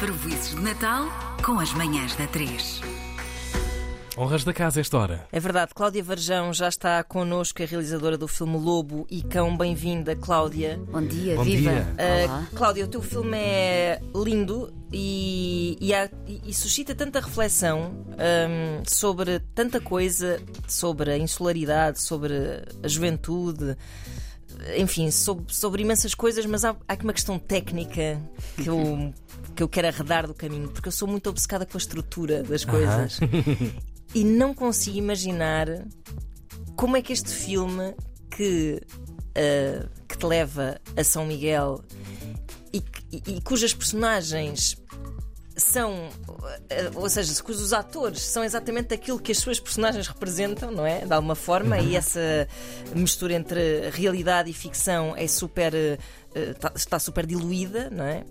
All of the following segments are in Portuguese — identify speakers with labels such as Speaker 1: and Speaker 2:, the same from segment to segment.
Speaker 1: Parvoíces de Natal com as manhãs da 3.
Speaker 2: Honras da casa esta hora.
Speaker 3: É verdade, Cláudia Varjão já está connosco, a realizadora do filme Lobo e Cão. Bem-vinda, Cláudia.
Speaker 4: Bom dia,
Speaker 2: Bom
Speaker 4: viva!
Speaker 2: dia.
Speaker 4: Olá.
Speaker 3: Uh, Cláudia, o teu filme é lindo e, e, há- e- suscita tanta reflexão hum, sobre tanta coisa, sobre a insularidade, sobre a juventude, enfim, sobre, sobre imensas coisas, mas há, há aqui uma questão técnica que eu, que eu quero arredar do caminho, porque eu sou muito obcecada com a estrutura das coisas e não consigo imaginar como é que este filme que, ah, que te leva a São Miguel e, e- e cujas personagens são, ah, ou seja, cujos atores são exatamente aquilo que as suas personagens representam, não é? De alguma forma, e essa mistura entre realidade e ficção é super, tá- está super diluída, não é?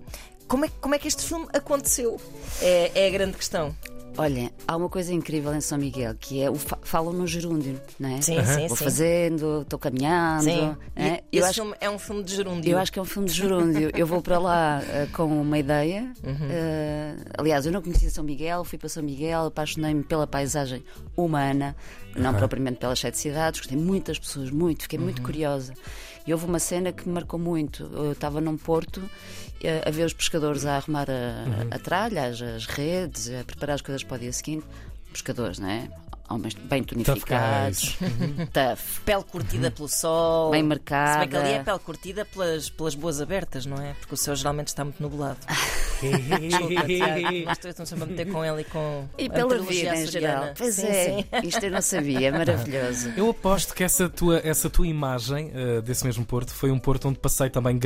Speaker 3: Como é, como é que este filme aconteceu? É, é a grande questão.
Speaker 4: Olha, há uma coisa incrível em São Miguel que é o fa falam no gerúndio, não é?
Speaker 3: Sim, sim,
Speaker 4: Vou
Speaker 3: sim.
Speaker 4: fazendo, estou caminhando.
Speaker 3: Sim.
Speaker 4: é?
Speaker 3: E
Speaker 4: Eu,
Speaker 3: esse
Speaker 4: acho,
Speaker 3: filme é um filme de gerúndio.
Speaker 4: eu acho que é um filme de gerúndio. eu vou para lá eh, com uma ideia.
Speaker 3: Uhum.
Speaker 4: eh, aliás, eu não conhecia São Miguel, fui para São Miguel, apaixonei-me pela paisagem humana, não propriamente pelas sete cidades, gostei muito das pessoas, muito, fiquei
Speaker 3: Uhum.
Speaker 4: muito curiosa. E houve uma cena que me marcou muito. Eu estava num porto eh, a ver os pescadores a arrumar a, a tralha, as, as redes, a preparar as coisas para o dia seguinte. Pescadores, não é? Homens bem tonificados, tough,
Speaker 3: Pele curtida pelo sol.
Speaker 4: bem
Speaker 3: Se
Speaker 4: marcada.
Speaker 3: bem que ali é pele curtida pelas, pelas boas abertas, não é? Porque o céu geralmente está muito nublado. Estou sempre a meter com ele e com
Speaker 4: E
Speaker 3: a
Speaker 4: pela vida em geral. Pois
Speaker 3: Sim,
Speaker 4: é,
Speaker 3: sim.
Speaker 4: isto eu não sabia, é maravilhoso.
Speaker 2: Eu aposto que essa tua, essa tua imagem eh, desse mesmo Porto foi um Porto onde passei também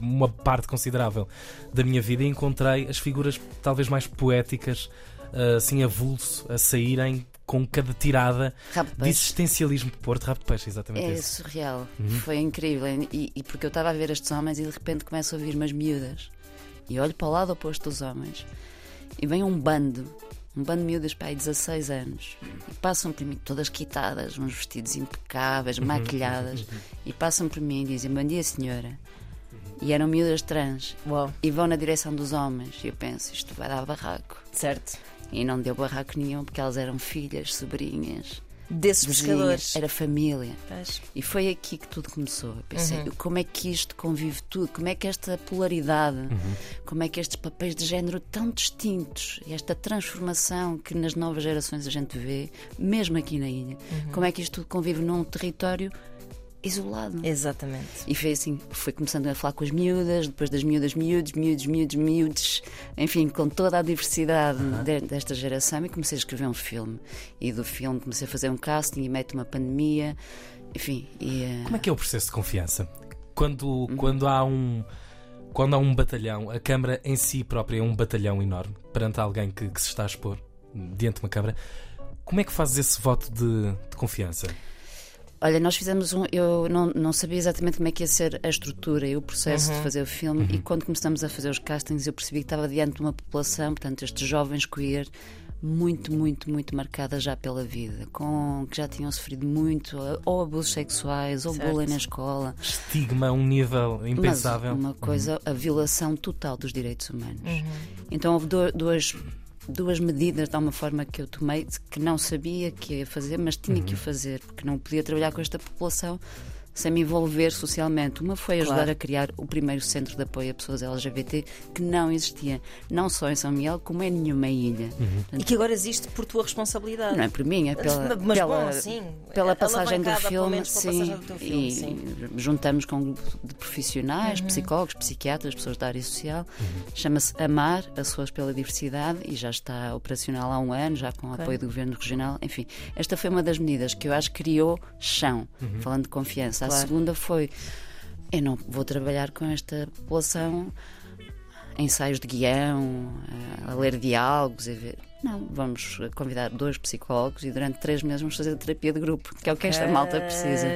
Speaker 2: uma parte considerável da minha vida e encontrei as figuras talvez mais poéticas, eh, assim, avulso, a saírem com cada tirada
Speaker 4: de
Speaker 2: existencialismo de Porto. Rabo de peixe, exatamente
Speaker 4: É
Speaker 2: isso.
Speaker 4: surreal,
Speaker 2: Uhum.
Speaker 4: foi incrível. E, e porque eu estava a ver estes homens e de repente começo a ouvir umas miúdas. E olho para o lado oposto dos homens e vem um bando, um bando de miúdas para aí 16 anos. E passam por mim todas quitadas, uns vestidos impecáveis,
Speaker 2: Uhum.
Speaker 4: maquilhadas. E passam por mim e dizem: Bom dia, senhora. E eram miúdas trans.
Speaker 3: Uau,
Speaker 4: E vão na direção dos homens. E eu penso: Isto vai dar barraco.
Speaker 3: certo.
Speaker 4: E não deu barraco nenhum porque elas eram filhas, sobrinhas,
Speaker 3: Desses
Speaker 4: vizinhas,
Speaker 3: pescadores.
Speaker 4: era família.
Speaker 3: Pois.
Speaker 4: E foi aqui que tudo começou. Eu pensei,
Speaker 3: Uhum.
Speaker 4: como é que isto convive tudo? Como é que esta polaridade,
Speaker 2: Uhum.
Speaker 4: como é que estes papéis de género tão distintos, esta transformação que nas novas gerações a gente vê, mesmo aqui na ilha,
Speaker 3: Uhum.
Speaker 4: como é que isto tudo convive num território isolado?
Speaker 3: Exatamente.
Speaker 4: E foi assim, fui começando a falar com as miúdas, depois das miúdas, miúdos, miúdos, miúdos, miúdos, enfim, com toda a diversidade de- desta geração e comecei a escrever um filme. E do filme comecei a fazer um casting e meto uma pandemia, enfim. E, eh,
Speaker 2: Como é que é o processo de confiança? Quando,
Speaker 4: Uhum.
Speaker 2: quando há um. Quando há um batalhão, a Câmara em si própria é um batalhão enorme perante alguém que, que se está a expor diante de uma Câmara. Como é que fazes esse voto de, de confiança?
Speaker 4: Olha, nós fizemos um. Eu não, não sabia exatamente como é que ia ser a estrutura e o processo de fazer o filme, e quando começamos a fazer os castings, eu percebi que estava diante de uma população, portanto, estes jovens queer, muito, muito, muito marcada já pela vida, com que já tinham sofrido muito, ou abusos sexuais, ou
Speaker 3: Certo.
Speaker 4: bullying na escola.
Speaker 2: Estigma a um nível
Speaker 4: Mas
Speaker 2: impensável.
Speaker 4: uma coisa, a violação total dos direitos humanos.
Speaker 3: Uhum.
Speaker 4: Então houve du- duas, medidas, de alguma forma, que eu tomei que não sabia que ia fazer, mas tinha que o fazer, porque não podia trabalhar com esta população sem me envolver socialmente. Uma foi ajudar
Speaker 3: Claro.
Speaker 4: a criar o primeiro centro de apoio a pessoas LGBT que não existia, não só em São Miguel, como em nenhuma ilha.
Speaker 3: E que agora existe por tua responsabilidade.
Speaker 4: Não é por mim, é pela,
Speaker 3: mas
Speaker 4: pela,
Speaker 3: bom, sim.
Speaker 4: pela passagem do filme, sim,
Speaker 3: passagem do teu filme,
Speaker 4: e
Speaker 3: sim. Uhum.
Speaker 4: juntamos com um grupo de profissionais, psicólogos, psiquiatras, pessoas da área social. Chama-se Amar, Açores pela Diversidade, e já está operacional há um ano, já com o
Speaker 3: Ok.
Speaker 4: apoio do Governo Regional. Enfim, esta foi uma das medidas que eu acho que criou chão, falando de confiança. A
Speaker 3: Claro.
Speaker 4: segunda foi: eu não vou trabalhar com esta população ensaios de guião, a ler diálogos, a ver. Não, vamos convidar dois psicólogos e durante três meses vamos fazer terapia de grupo, que é o que esta malta precisa.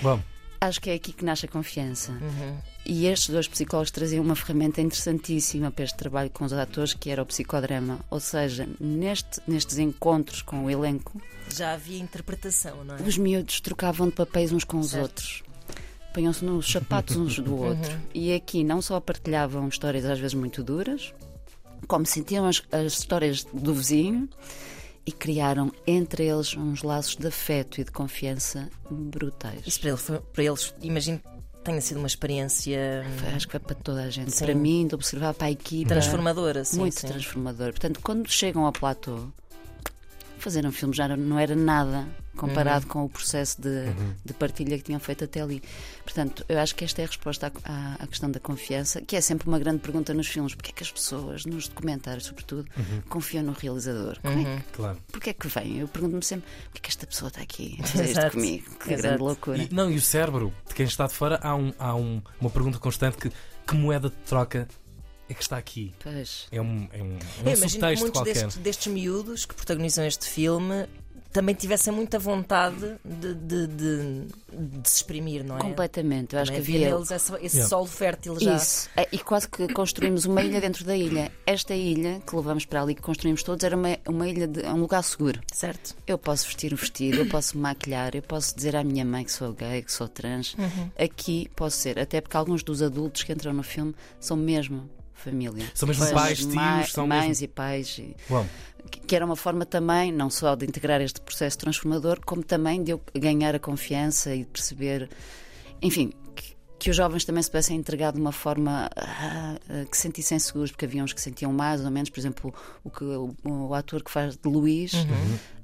Speaker 2: Bom,
Speaker 4: Acho que é aqui que nasce a confiança.
Speaker 3: Uhum.
Speaker 4: E estes dois psicólogos traziam uma ferramenta interessantíssima para este trabalho com os atores, que era o psicodrama. Ou seja, neste, nestes encontros com o elenco,
Speaker 3: Já havia interpretação, não é?
Speaker 4: os miúdos trocavam de papéis uns com os
Speaker 3: Certo.
Speaker 4: outros. Punham-se nos sapatos uns do outro. E aqui não só partilhavam histórias às vezes muito duras, como sentiam as, as histórias do vizinho e criaram entre eles uns laços de afeto e de confiança brutais.
Speaker 3: Isso para, ele foi- para eles, imagino tenha sido uma experiência
Speaker 4: Acho que foi para toda a gente.
Speaker 3: Sim.
Speaker 4: Para mim, de observar para a equipa.
Speaker 3: transformadora. Sim,
Speaker 4: muito
Speaker 3: sim.
Speaker 4: transformador. Portanto, quando chegam ao platô, fazer um filme já não era nada comparado com o processo de, de partilha que tinham feito até ali. Portanto, eu acho que esta é a resposta à, à- à questão da confiança, que é sempre uma grande pergunta nos filmes. Porquê é que as pessoas, nos documentários sobretudo, confiam no realizador? Como é que-
Speaker 2: Claro.
Speaker 4: Porquê é que vem? Eu pergunto-me sempre, porquê é que esta pessoa está aqui a fazer isto comigo? Que
Speaker 3: Exato.
Speaker 4: grande loucura.
Speaker 2: E, não, e o cérebro, de quem está de fora, há, um, há um- uma pergunta constante que que moeda de troca é que está aqui?
Speaker 4: Pois.
Speaker 2: É um, é um, é um
Speaker 3: Eu imagino que
Speaker 2: subtexto
Speaker 3: muitos
Speaker 2: qualquer.
Speaker 3: destes, destes miúdos que protagonizam este filme também tivessem muita vontade de, de- de- de se exprimir, não é?
Speaker 4: Completamente. Eu acho
Speaker 3: Também
Speaker 4: que
Speaker 3: havia neles esse, esse
Speaker 2: Yeah.
Speaker 3: solo fértil já.
Speaker 4: Isso. É, E quase que construímos uma ilha dentro da ilha. Esta ilha que levamos para ali, que construímos todos, era uma, uma ilha de um lugar seguro.
Speaker 3: Certo?
Speaker 4: Eu posso vestir o vestido, eu posso me maquilhar, eu posso dizer à minha mãe que sou gay, que sou trans. Aqui posso ser, até porque alguns dos adultos que entram no filme são mesmo família.
Speaker 2: São mesmo
Speaker 4: São
Speaker 2: pais, tios, são
Speaker 4: mães
Speaker 2: mesmo-
Speaker 4: e pais. e-
Speaker 2: Uau.
Speaker 4: que- que era uma forma também, não só de integrar este processo transformador, como também de eu ganhar a confiança e de perceber, enfim, que, os jovens também se pudessem entregar de uma forma ah, ah, que se sentissem seguros, porque havia uns que sentiam mais ou menos, por exemplo, o, que, o, o ator que faz de Luís,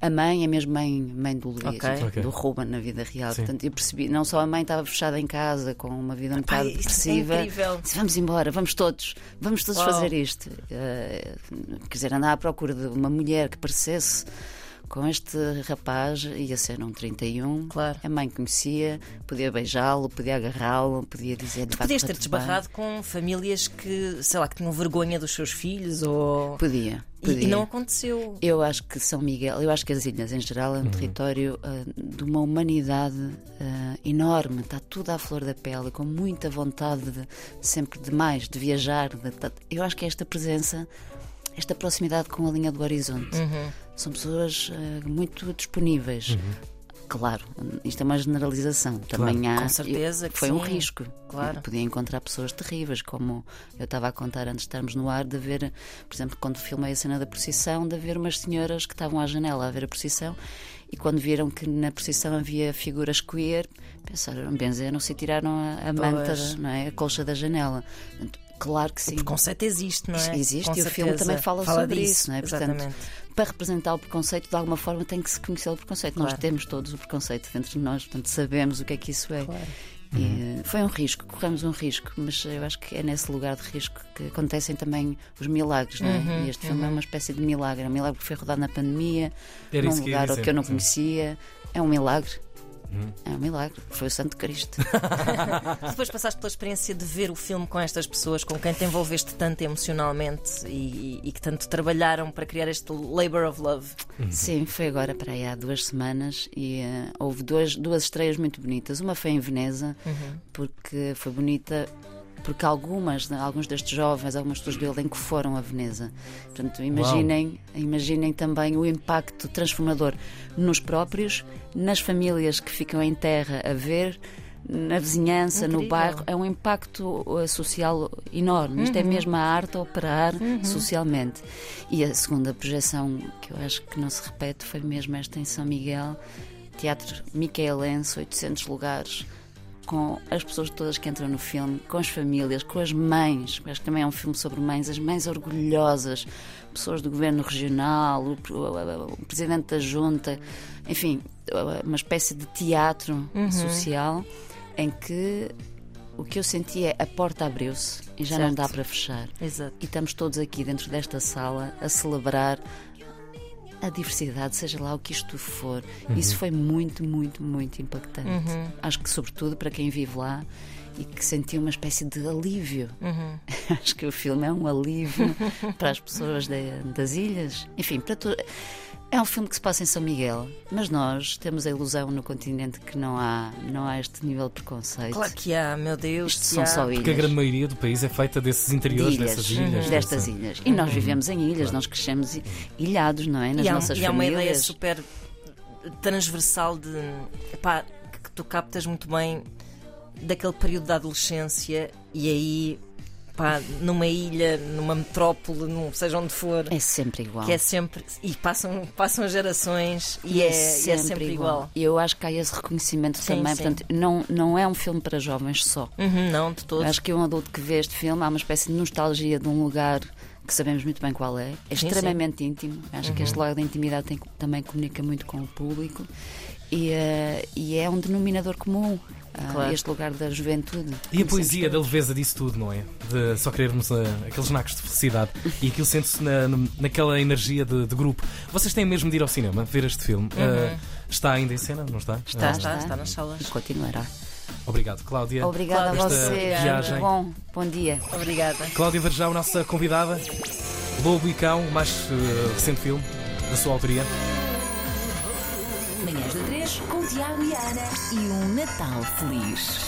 Speaker 4: a mãe é mesmo mãe, mãe do Luís,
Speaker 3: Ok.
Speaker 2: Ok.
Speaker 4: do Ruben na vida real.
Speaker 2: Sim.
Speaker 4: Portanto, eu percebi, não só a mãe estava fechada em casa com uma vida um bocado
Speaker 3: é
Speaker 4: depressiva.
Speaker 3: incrível.
Speaker 4: Disse, Vamos embora, vamos todos, vamos todos
Speaker 3: Uau.
Speaker 4: fazer isto. Eh, quer dizer, andar à procura de uma mulher que parecesse com este rapaz, ia ser um 31.
Speaker 3: Claro.
Speaker 4: A mãe conhecia, podia beijá-lo, podia agarrá-lo, podia dizer
Speaker 3: Tu podias ter desbarrado com famílias que, sei lá, que tinham vergonha dos seus filhos ou.
Speaker 4: Podia,
Speaker 3: E,
Speaker 4: podia.
Speaker 3: e não aconteceu.
Speaker 4: Eu acho que São Miguel, eu acho que as ilhas em geral é um território ah, de uma humanidade ah, enorme, está tudo à flor da pele, com muita vontade de, sempre de mais, de viajar. de- de- eu acho que esta presença, esta proximidade com a linha do horizonte, são pessoas ah, muito disponíveis. Claro, isto é uma generalização. Também há.
Speaker 3: Com certeza
Speaker 4: eu-
Speaker 3: que
Speaker 4: foi um
Speaker 3: sim.
Speaker 4: risco.
Speaker 3: Claro.
Speaker 4: Eu podia encontrar pessoas terríveis, como eu estava a contar antes de estarmos no ar, de ver, por exemplo, quando filmei a cena da procissão, de ver umas senhoras que estavam à janela a ver a procissão e quando viram que na procissão havia figuras queer, pensaram, benzeram-se e tiraram a, a manta, não é? a colcha da janela. Portanto, Claro que sim.
Speaker 3: O preconceito existe, não é?
Speaker 4: Existe
Speaker 3: Com
Speaker 4: e o filme também fala, sobre
Speaker 3: disso,
Speaker 4: isso, não é? Portanto,
Speaker 3: Exatamente.
Speaker 4: para representar o preconceito, de alguma forma tem que se conhecer o preconceito. Nós
Speaker 3: Claro.
Speaker 4: temos todos o preconceito dentro de nós, portanto sabemos o que é que isso é.
Speaker 3: Claro.
Speaker 4: Eh, foi um risco, corremos um risco, mas eu acho que é nesse lugar de risco que acontecem também os milagres, não é?
Speaker 3: Uhum,
Speaker 4: e este filme é uma espécie de milagre. É um milagre que foi rodado na pandemia,
Speaker 2: Era
Speaker 4: num
Speaker 2: que
Speaker 4: lugar
Speaker 2: dizer,
Speaker 4: que eu não conhecia. É um milagre.
Speaker 2: Uhum.
Speaker 4: É um milagre. Foi o Santo Cristo.
Speaker 3: Depois passaste pela experiência de ver o filme com estas pessoas, com quem te envolveste tanto emocionalmente e, e que tanto trabalharam para criar este labor of love.
Speaker 4: Sim, foi agora para aí há duas semanas e eh, houve duas, duas estreias muito bonitas. Uma foi em Veneza, porque foi bonita. Porque algumas, alguns destes jovens, algumas pessoas do elenco foram a Veneza. Portanto, imaginem, imaginem também o impacto transformador nos próprios, nas famílias que ficam em terra a ver, na vizinhança, no
Speaker 3: Incrível.
Speaker 4: bairro. É um impacto uh, social enorme. Isto é mesmo a arte a operar socialmente. E a segunda projeção, que eu acho que não se repete, foi mesmo esta em São Miguel, Teatro Micaelense, 800 lugares, com as pessoas todas que entram no filme, com as famílias, com as mães. Acho que também é um filme sobre mães, as mães orgulhosas, pessoas do governo regional, o, o- o presidente da junta, enfim, uma espécie de teatro social em que o que eu senti é a porta abriu-se e já não
Speaker 3: Certo.
Speaker 4: dá para fechar.
Speaker 3: Exato.
Speaker 4: E estamos todos aqui dentro desta sala a celebrar a diversidade, seja lá o que isto for. Isso foi muito, muito, muito impactante. Acho que, sobretudo, para quem vive lá e que sentiu uma espécie de alívio. Acho que o filme é um alívio para as pessoas de- das ilhas. Enfim, para to- É um filme que se passa em São Miguel, mas nós temos a ilusão no continente que não há, não há este nível de preconceito.
Speaker 3: Claro que há, meu Deus.
Speaker 4: Isto são
Speaker 3: há.
Speaker 4: só ilhas.
Speaker 2: Porque a grande maioria do país é feita desses interiores,
Speaker 4: de ilhas,
Speaker 2: dessas ilhas.
Speaker 4: destas
Speaker 2: dessa-
Speaker 4: ilhas. E nós vivemos em ilhas, nós crescemos ilhados, não é? Nas
Speaker 3: E há,
Speaker 4: nossas
Speaker 3: e há uma
Speaker 4: famílias.
Speaker 3: ideia super transversal de epá, que tu captas muito bem daquele período da adolescência e aí pá, numa ilha, numa metrópole, num, seja onde for.
Speaker 4: É sempre igual.
Speaker 3: Que é sempre. E passam, passam gerações e, é, e é sempre igual.
Speaker 4: E eu acho que há esse reconhecimento
Speaker 3: Sim,
Speaker 4: também.
Speaker 3: sim.
Speaker 4: Portanto, não, não é um filme para jovens só.
Speaker 3: Uhum, não, de todos.
Speaker 4: Acho que um adulto que vê este filme há uma espécie de nostalgia de um lugar que sabemos muito bem qual é. É
Speaker 3: Sim,
Speaker 4: extremamente íntimo. Acho que este lado da intimidade tem- também comunica muito com o público. E, eh, e é um denominador comum. ah,
Speaker 3: Claro.
Speaker 4: Este lugar da juventude.
Speaker 2: E a poesia da leveza disso tudo, não é? De só querermos ah, aqueles nacos de felicidade. E aquilo sente-se na, naquela energia de, de grupo. Vocês têm mesmo de ir ao cinema ver este filme. Ah, está ainda em cena, não está?
Speaker 3: Está,
Speaker 2: Ah,
Speaker 3: está, está nas salas.
Speaker 4: Continuará.
Speaker 2: Obrigado, Cláudia.
Speaker 4: Obrigada a
Speaker 2: Esta
Speaker 4: vocês.
Speaker 2: viagem.
Speaker 4: Bom. Bom dia.
Speaker 3: Obrigada.
Speaker 2: Cláudia Varjão, nossa convidada. Lobo e Cão, o mais ah, recente filme da sua autoria.
Speaker 1: Manhãs da 3 com Tiago e Ana. E um Natal feliz.